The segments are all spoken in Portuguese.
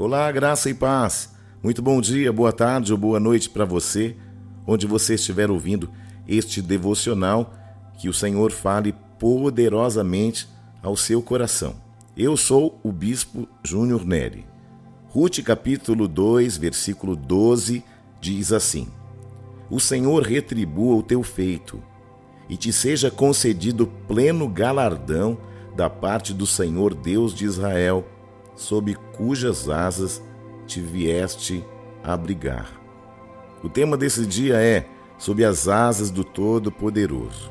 Olá, graça e paz. Muito bom dia, boa tarde ou boa noite para você, onde você estiver ouvindo este devocional, que o Senhor fale poderosamente ao seu coração. Eu sou o bispo Júnior Neri. Ruth capítulo 2, versículo 12 diz assim: O Senhor retribua o teu feito e te seja concedido pleno galardão da parte do Senhor Deus de Israel sob cujas asas te vieste abrigar. O tema desse dia é Sob as asas do Todo-Poderoso.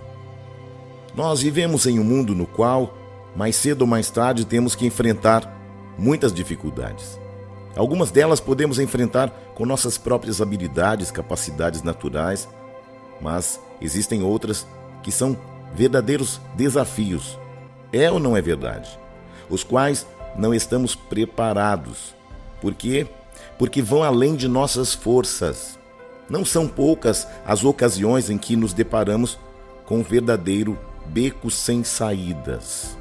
Nós vivemos em um mundo no qual, mais cedo ou mais tarde, temos que enfrentar muitas dificuldades. Algumas delas podemos enfrentar com nossas próprias habilidades, capacidades naturais, mas existem outras que são verdadeiros desafios. É ou não é verdade? Os quais não estamos preparados. Por quê? Porque vão além de nossas forças. Não são poucas as ocasiões em que nos deparamos com um verdadeiro beco sem saídas.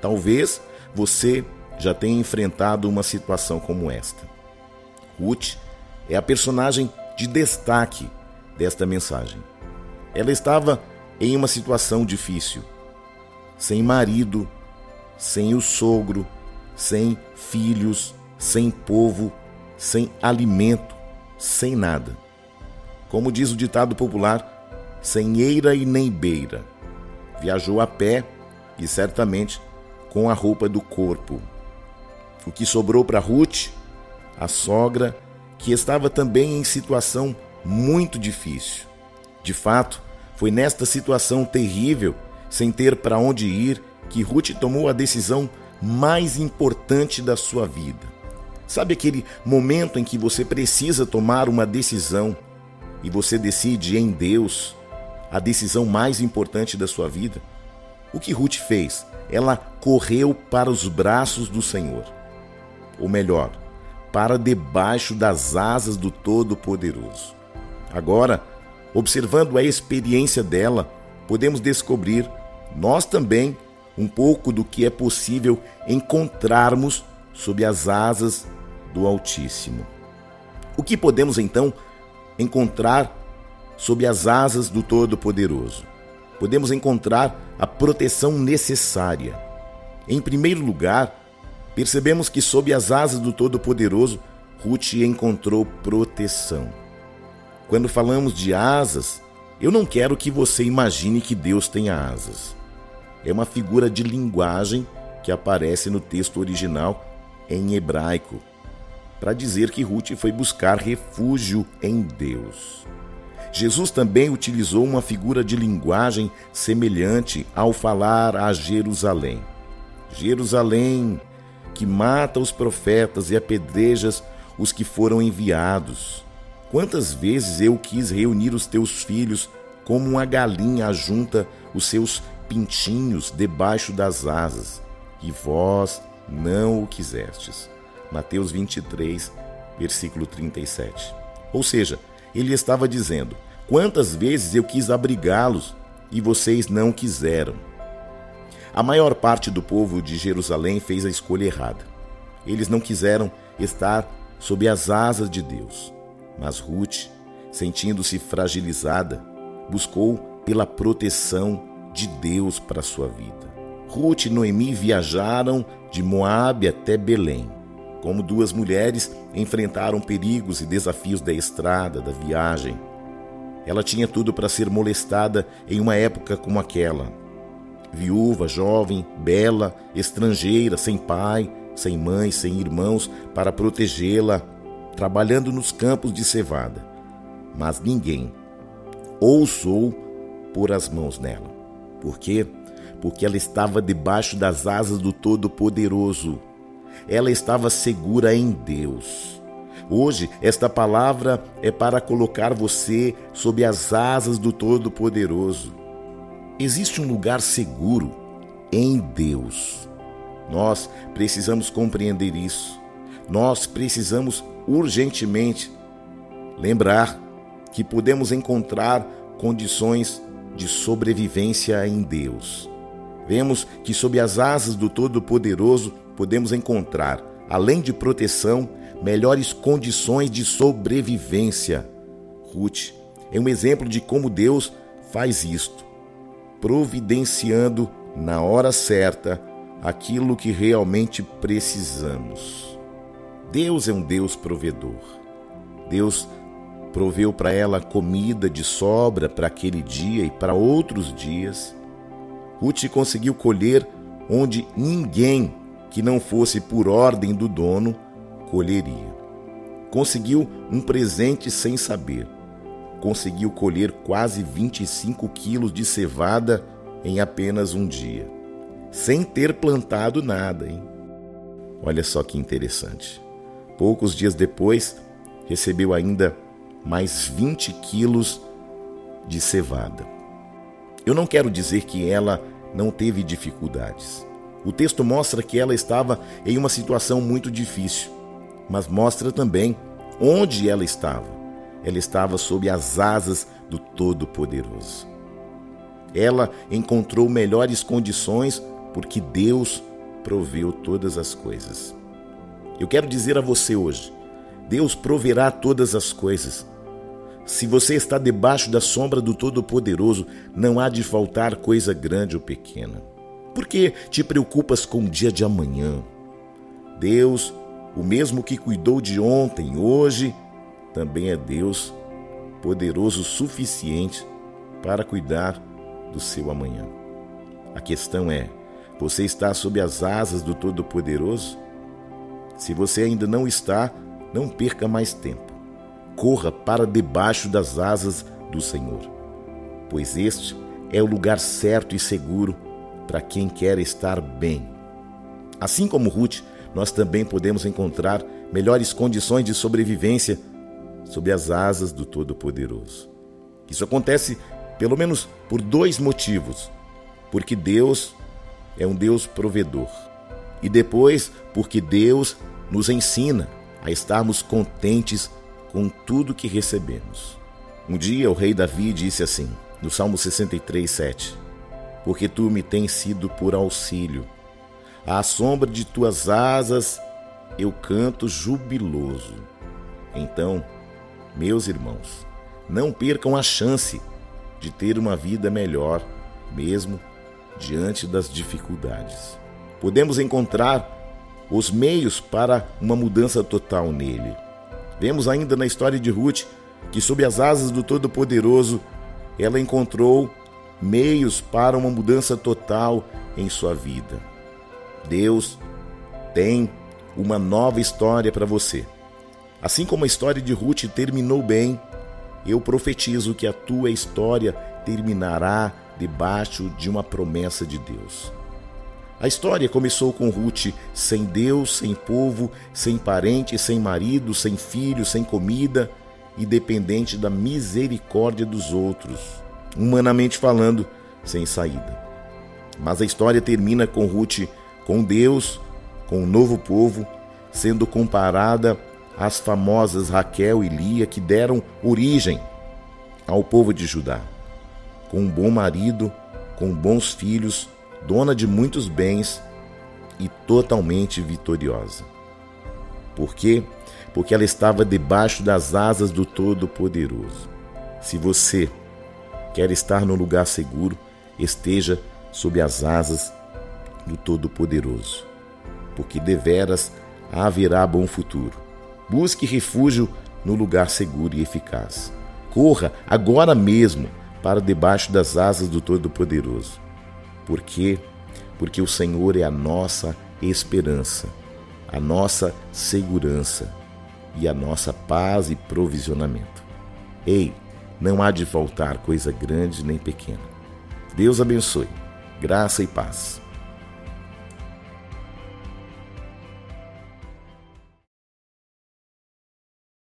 Talvez você já tenha enfrentado uma situação como esta. Ruth é a personagem de destaque desta mensagem. Ela estava em uma situação difícil, sem marido, sem o sogro, sem filhos, sem povo, sem alimento, sem nada. Como diz o ditado popular, sem eira e nem beira. Viajou a pé e certamente com a roupa do corpo. O que sobrou para Ruth, a sogra, que estava também em situação muito difícil. De fato, foi nesta situação terrível, sem ter para onde ir que Ruth tomou a decisão mais importante da sua vida. Sabe aquele momento em que você precisa tomar uma decisão e você decide em Deus a decisão mais importante da sua vida? O que Ruth fez? Ela correu para os braços do Senhor. Ou melhor, para debaixo das asas do Todo-Poderoso. Agora, observando a experiência dela, podemos descobrir, nós também um pouco do que é possível encontrarmos sob as asas do Altíssimo. O que podemos então encontrar sob as asas do Todo-Poderoso? Podemos encontrar a proteção necessária. Em primeiro lugar, percebemos que sob as asas do Todo-Poderoso, Ruth encontrou proteção. Quando falamos de asas, eu não quero que você imagine que Deus tenha asas é uma figura de linguagem que aparece no texto original em hebraico, para dizer que Ruth foi buscar refúgio em Deus. Jesus também utilizou uma figura de linguagem semelhante ao falar a Jerusalém. Jerusalém, que mata os profetas e apedrejas os que foram enviados. Quantas vezes eu quis reunir os teus filhos como uma galinha ajunta os seus pintinhos debaixo das asas, e vós não o quisestes. Mateus 23, versículo 37. Ou seja, ele estava dizendo: Quantas vezes eu quis abrigá-los e vocês não quiseram? A maior parte do povo de Jerusalém fez a escolha errada. Eles não quiseram estar sob as asas de Deus. Mas Ruth, sentindo-se fragilizada, buscou pela proteção de Deus para sua vida. Ruth e Noemi viajaram de Moabe até Belém. Como duas mulheres enfrentaram perigos e desafios da estrada, da viagem. Ela tinha tudo para ser molestada em uma época como aquela. Viúva, jovem, bela, estrangeira, sem pai, sem mãe, sem irmãos para protegê-la, trabalhando nos campos de cevada. Mas ninguém ousou pôr as mãos nela. Por quê? Porque ela estava debaixo das asas do Todo-Poderoso. Ela estava segura em Deus. Hoje, esta palavra é para colocar você sob as asas do Todo-Poderoso. Existe um lugar seguro em Deus. Nós precisamos compreender isso. Nós precisamos urgentemente lembrar que podemos encontrar condições de sobrevivência em Deus. Vemos que sob as asas do Todo-Poderoso podemos encontrar além de proteção, melhores condições de sobrevivência. Ruth é um exemplo de como Deus faz isto, providenciando na hora certa aquilo que realmente precisamos. Deus é um Deus provedor. Deus proveu para ela comida de sobra para aquele dia e para outros dias. Ruth conseguiu colher onde ninguém que não fosse por ordem do dono colheria. Conseguiu um presente sem saber. Conseguiu colher quase 25 quilos de cevada em apenas um dia, sem ter plantado nada, hein? Olha só que interessante. Poucos dias depois, recebeu ainda mais 20 quilos de cevada. Eu não quero dizer que ela não teve dificuldades. O texto mostra que ela estava em uma situação muito difícil, mas mostra também onde ela estava. Ela estava sob as asas do Todo-Poderoso. Ela encontrou melhores condições porque Deus proveu todas as coisas. Eu quero dizer a você hoje: Deus proverá todas as coisas. Se você está debaixo da sombra do Todo-Poderoso, não há de faltar coisa grande ou pequena. Por que te preocupas com o dia de amanhã? Deus, o mesmo que cuidou de ontem, hoje, também é Deus poderoso o suficiente para cuidar do seu amanhã. A questão é: você está sob as asas do Todo-Poderoso? Se você ainda não está, não perca mais tempo. Corra para debaixo das asas do Senhor, pois este é o lugar certo e seguro para quem quer estar bem. Assim como Ruth, nós também podemos encontrar melhores condições de sobrevivência sob as asas do Todo-Poderoso. Isso acontece pelo menos por dois motivos: porque Deus é um Deus provedor, e depois porque Deus nos ensina a estarmos contentes com tudo que recebemos. Um dia o rei Davi disse assim, no Salmo 63, 7: Porque tu me tens sido por auxílio, à sombra de tuas asas eu canto jubiloso. Então, meus irmãos, não percam a chance de ter uma vida melhor, mesmo diante das dificuldades. Podemos encontrar os meios para uma mudança total nele. Vemos ainda na história de Ruth que, sob as asas do Todo-Poderoso, ela encontrou meios para uma mudança total em sua vida. Deus tem uma nova história para você. Assim como a história de Ruth terminou bem, eu profetizo que a tua história terminará debaixo de uma promessa de Deus. A história começou com Ruth sem Deus, sem povo, sem parente, sem marido, sem filho, sem comida e dependente da misericórdia dos outros, humanamente falando, sem saída. Mas a história termina com Ruth com Deus, com um novo povo, sendo comparada às famosas Raquel e Lia que deram origem ao povo de Judá. Com um bom marido, com bons filhos, dona de muitos bens e totalmente vitoriosa. Por quê? Porque ela estava debaixo das asas do Todo-Poderoso. Se você quer estar no lugar seguro, esteja sob as asas do Todo-Poderoso, porque deveras haverá bom futuro. Busque refúgio no lugar seguro e eficaz. Corra agora mesmo para debaixo das asas do Todo-Poderoso por quê? Porque o Senhor é a nossa esperança, a nossa segurança e a nossa paz e provisionamento. Ei, não há de faltar coisa grande nem pequena. Deus abençoe. Graça e paz.